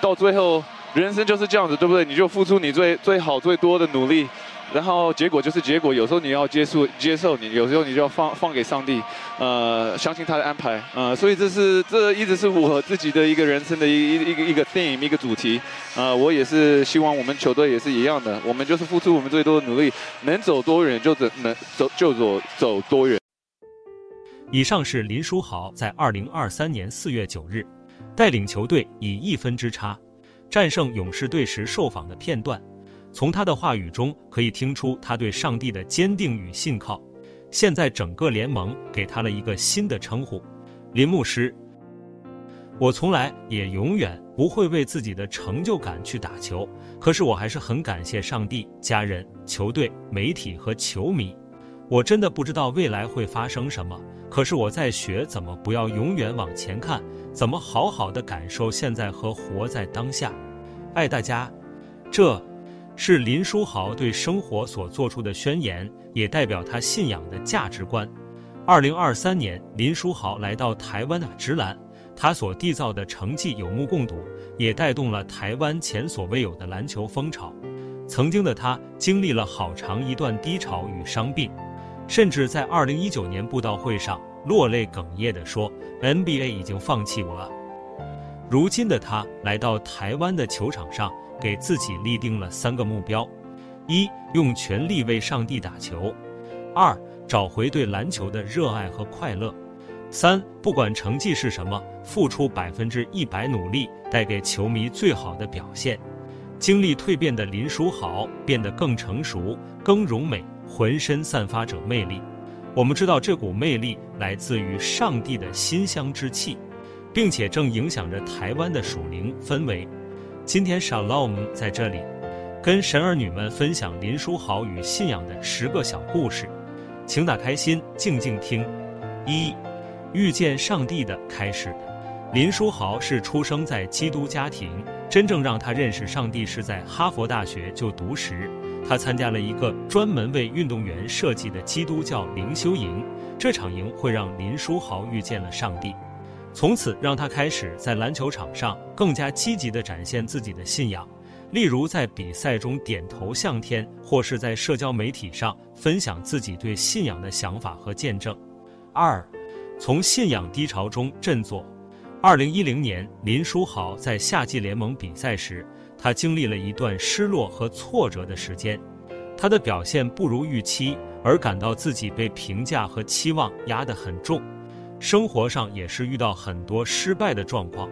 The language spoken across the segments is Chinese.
到最后，人生就是这样子，对不对？你就付出你最最好最多的努力。然后结果就是结果，有时候你要接受接受你，有时候你就要放放给上帝，呃，相信他的安排，呃，所以这是这一直是我自己的一个人生的一一一个一个 theme 一个主题，呃，我也是希望我们球队也是一样的，我们就是付出我们最多的努力，能走多远就走能走就走走多远。以上是林书豪在二零二三年四月九日带领球队以一分之差战胜勇士队时受访的片段。从他的话语中可以听出他对上帝的坚定与信靠。现在整个联盟给他了一个新的称呼——林牧师。我从来也永远不会为自己的成就感去打球，可是我还是很感谢上帝、家人、球队、媒体和球迷。我真的不知道未来会发生什么，可是我在学怎么不要永远往前看，怎么好好的感受现在和活在当下。爱大家，这。是林书豪对生活所做出的宣言，也代表他信仰的价值观。二零二三年，林书豪来到台湾的职篮，他所缔造的成绩有目共睹，也带动了台湾前所未有的篮球风潮。曾经的他经历了好长一段低潮与伤病，甚至在二零一九年布道会上落泪哽咽地说：“NBA 已经放弃我了。”如今的他来到台湾的球场上。给自己立定了三个目标：一、用全力为上帝打球；二、找回对篮球的热爱和快乐；三、不管成绩是什么，付出百分之一百努力，带给球迷最好的表现。经历蜕变的林书豪变得更成熟、更柔美，浑身散发着魅力。我们知道这股魅力来自于上帝的馨香之气，并且正影响着台湾的属灵氛围。今天 Shalom 在这里，跟神儿女们分享林书豪与信仰的十个小故事，请打开心，静静听。一、遇见上帝的开始。林书豪是出生在基督家庭，真正让他认识上帝是在哈佛大学就读时，他参加了一个专门为运动员设计的基督教灵修营，这场营会让林书豪遇见了上帝。从此让他开始在篮球场上更加积极地展现自己的信仰，例如在比赛中点头向天，或是在社交媒体上分享自己对信仰的想法和见证。二，从信仰低潮中振作。二零一零年，林书豪在夏季联盟比赛时，他经历了一段失落和挫折的时间，他的表现不如预期，而感到自己被评价和期望压得很重。生活上也是遇到很多失败的状况，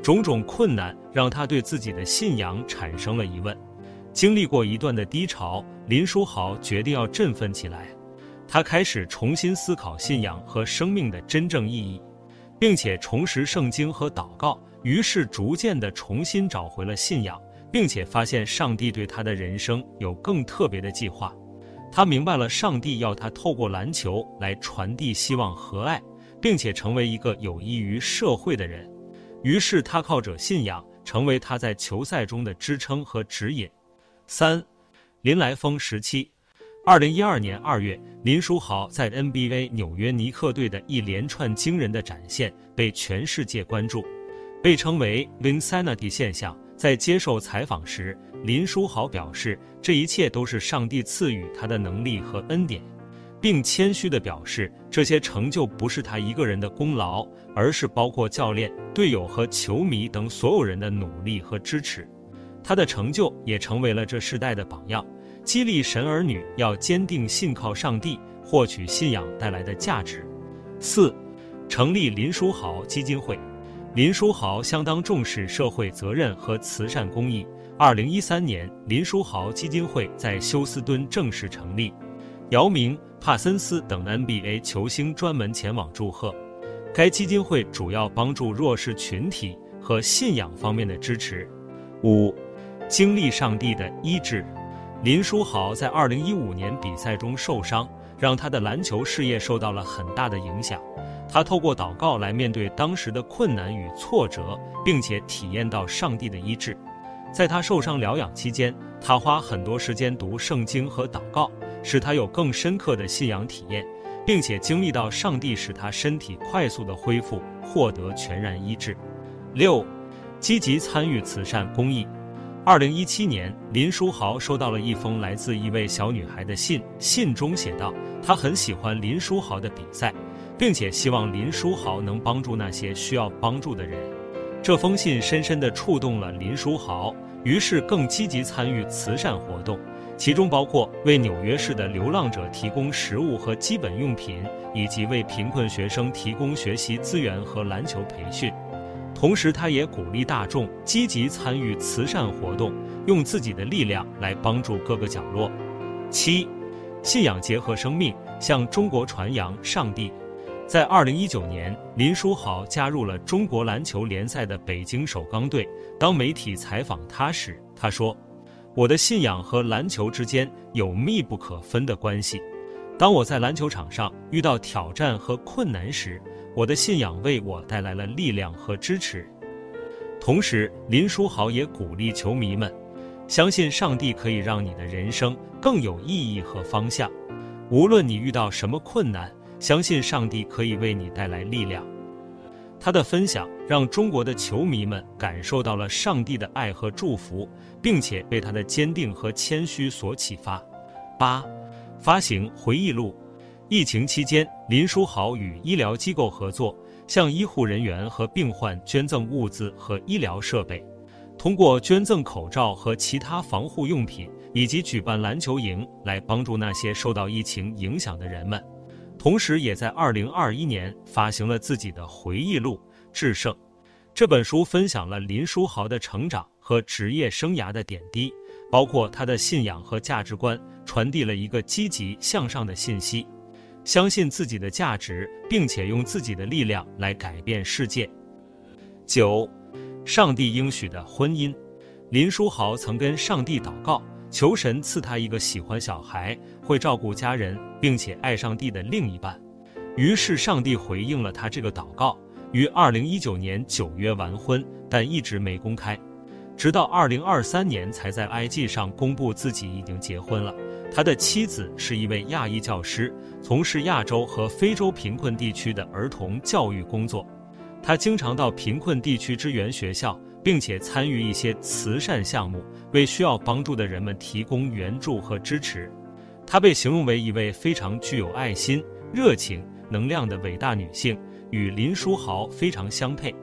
种种困难让他对自己的信仰产生了疑问。经历过一段的低潮，林书豪决定要振奋起来，他开始重新思考信仰和生命的真正意义，并且重拾圣经和祷告，于是逐渐地重新找回了信仰，并且发现上帝对他的人生有更特别的计划。他明白了上帝要他透过篮球来传递希望和爱。并且成为一个有益于社会的人，于是他靠着信仰成为他在球赛中的支撑和指引。三，林来疯时期，二零一二年二月，林书豪在 NBA 纽约尼克队的一连串惊人的展现被全世界关注，被称为 Vincent 现象。在接受采访时，林书豪表示，这一切都是上帝赐予他的能力和恩典。并谦虚地表示，这些成就不是他一个人的功劳，而是包括教练、队友和球迷等所有人的努力和支持。他的成就也成为了这世代的榜样，激励神儿女要坚定信靠上帝，获取信仰带来的价值。四，成立林书豪基金会。林书豪相当重视社会责任和慈善公益。二零一三年，林书豪基金会在休斯敦正式成立。姚明、帕森斯等 NBA 球星专门前往祝贺。该基金会主要帮助弱势群体和信仰方面的支持。五、经历上帝的医治。林书豪在2015年比赛中受伤，让他的篮球事业受到了很大的影响。他透过祷告来面对当时的困难与挫折，并且体验到上帝的医治。在他受伤疗养期间，他花很多时间读圣经和祷告。使他有更深刻的信仰体验，并且经历到上帝使他身体快速的恢复，获得全然医治。六，积极参与慈善公益。二零一七年，林书豪收到了一封来自一位小女孩的信，信中写道，她很喜欢林书豪的比赛，并且希望林书豪能帮助那些需要帮助的人。这封信深深地触动了林书豪，于是更积极参与慈善活动，其中包括为纽约市的流浪者提供食物和基本用品，以及为贫困学生提供学习资源和篮球培训。同时，他也鼓励大众积极参与慈善活动，用自己的力量来帮助各个角落。七，信仰结合生命，向中国传扬上帝。在二零一九年，林书豪加入了中国篮球联赛的北京首钢队。当媒体采访他时，他说：“我的信仰和篮球之间有密不可分的关系。当我在篮球场上遇到挑战和困难时，我的信仰为我带来了力量和支持。”同时，林书豪也鼓励球迷们，相信上帝可以让你的人生更有意义和方向。无论你遇到什么困难，相信上帝可以为你带来力量。他的分享让中国的球迷们感受到了上帝的爱和祝福，并且被他的坚定和谦虚所启发。八，发行回忆录。疫情期间，林书豪与医疗机构合作，向医护人员和病患捐赠物资和医疗设备。通过捐赠口罩和其他防护用品，以及举办篮球营，来帮助那些受到疫情影响的人们。同时，也在二零二一年发行了自己的回忆录《致胜》。这本书分享了林书豪的成长和职业生涯的点滴，包括他的信仰和价值观，传递了一个积极向上的信息：相信自己的价值，并且用自己的力量来改变世界。九，上帝应许的婚姻。林书豪曾跟上帝祷告。求神赐他一个喜欢小孩、会照顾家人，并且爱上帝的另一半。于是上帝回应了他这个祷告，于二零一九年九月完婚，但一直没公开，直到二零二三年才在 IG 上公布自己已经结婚了。他的妻子是一位亚裔教师，从事亚洲和非洲贫困地区的儿童教育工作。他经常到贫困地区支援学校。并且参与一些慈善项目，为需要帮助的人们提供援助和支持。她被形容为一位非常具有爱心、热情、能量的伟大女性，与林书豪非常相配。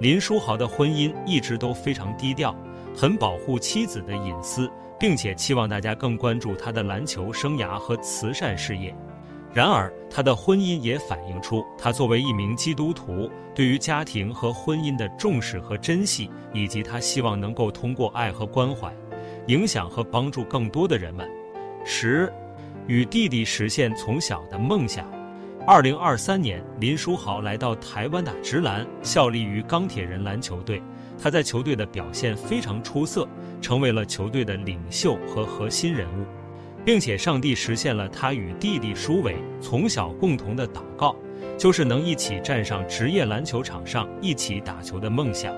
林书豪的婚姻一直都非常低调，很保护妻子的隐私，并且期望大家更关注他的篮球生涯和慈善事业。然而，他的婚姻也反映出他作为一名基督徒对于家庭和婚姻的重视和珍惜，以及他希望能够通过爱和关怀，影响和帮助更多的人们。十，与弟弟实现从小的梦想。二零二三年，林书豪来到台湾打职篮，效力于钢铁人篮球队。他在球队的表现非常出色，成为了球队的领袖和核心人物。并且，上帝实现了他与弟弟书伟从小共同的祷告，就是能一起站上职业篮球场上一起打球的梦想。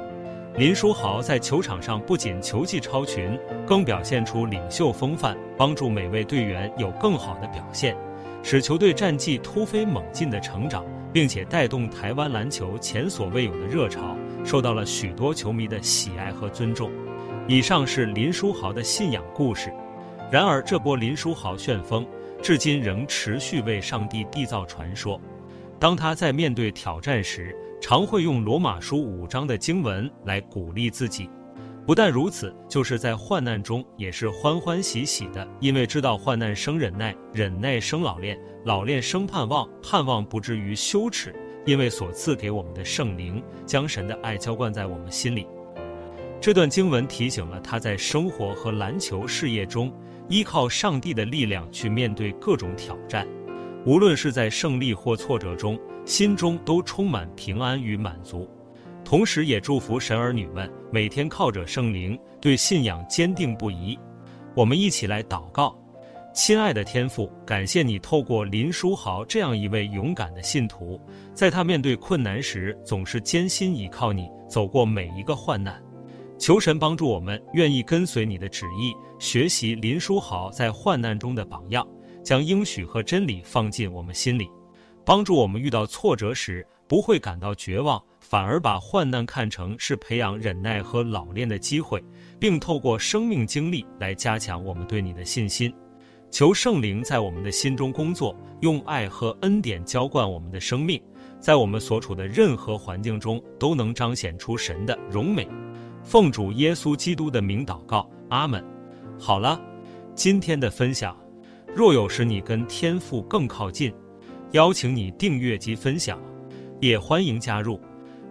林书豪在球场上不仅球技超群，更表现出领袖风范，帮助每位队员有更好的表现，使球队战绩突飞猛进的成长，并且带动台湾篮球前所未有的热潮，受到了许多球迷的喜爱和尊重。以上是林书豪的信仰故事。然而，这波林书豪旋风至今仍持续为上帝缔造传说。当他在面对挑战时，常会用罗马书五章的经文来鼓励自己。不但如此，就是在患难中也是欢欢喜喜的，因为知道患难生忍耐，忍耐生老练，老练生盼望，盼望不至于羞耻，因为所赐给我们的圣灵将神的爱浇灌在我们心里。这段经文提醒了他在生活和篮球事业中。依靠上帝的力量去面对各种挑战，无论是在胜利或挫折中，心中都充满平安与满足。同时，也祝福神儿女们每天靠着圣灵，对信仰坚定不移。我们一起来祷告：亲爱的天父，感谢你透过林书豪这样一位勇敢的信徒，在他面对困难时，总是坚心倚靠你，走过每一个患难。求神帮助我们，愿意跟随你的旨意，学习林书豪在患难中的榜样，将应许和真理放进我们心里，帮助我们遇到挫折时不会感到绝望，反而把患难看成是培养忍耐和老练的机会，并透过生命经历来加强我们对你的信心。求圣灵在我们的心中工作，用爱和恩典浇灌我们的生命，在我们所处的任何环境中都能彰显出神的荣美。奉主耶稣基督的名祷告，阿门。好了，今天的分享，若有使你跟天父更靠近，邀请你订阅及分享，也欢迎加入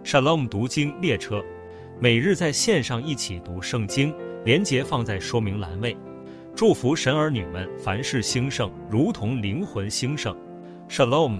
Shalom 读经列车，每日在线上一起读圣经，连结放在说明栏位。祝福神儿女们凡事兴盛，如同灵魂兴盛。Shalom。